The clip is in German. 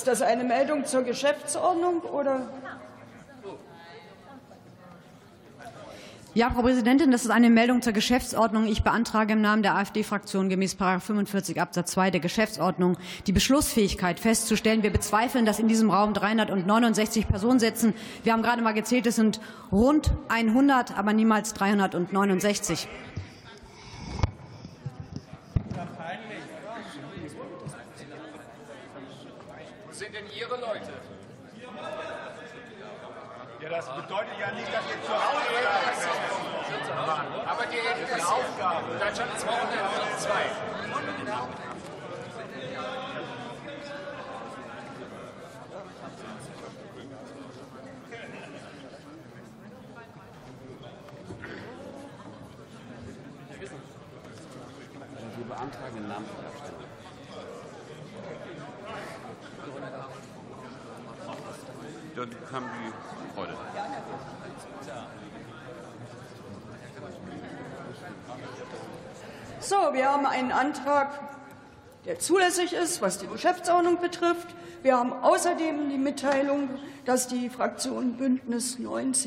Ist das eine Meldung zur Geschäftsordnung oder? Ja, Frau Präsidentin, das ist eine Meldung zur Geschäftsordnung. Ich beantrage im Namen der AfD-Fraktion gemäß 45 Absatz 2 der Geschäftsordnung die Beschlussfähigkeit festzustellen. Wir bezweifeln, dass in diesem Raum 369 Personen sitzen. Wir haben gerade mal gezählt, es sind rund 100, aber niemals 369. Sind denn Ihre Leute? Ja, das bedeutet ja nicht, dass ihr zu Hause bleibt. Aber die reden das Aufgabe. Deutschland 202. Wir beantragen den Namen die Abstimmung. Dann kam die Freude. So, wir haben einen Antrag, der zulässig ist, was die Geschäftsordnung betrifft. Wir haben außerdem die Mitteilung, dass die Fraktion Bündnis 90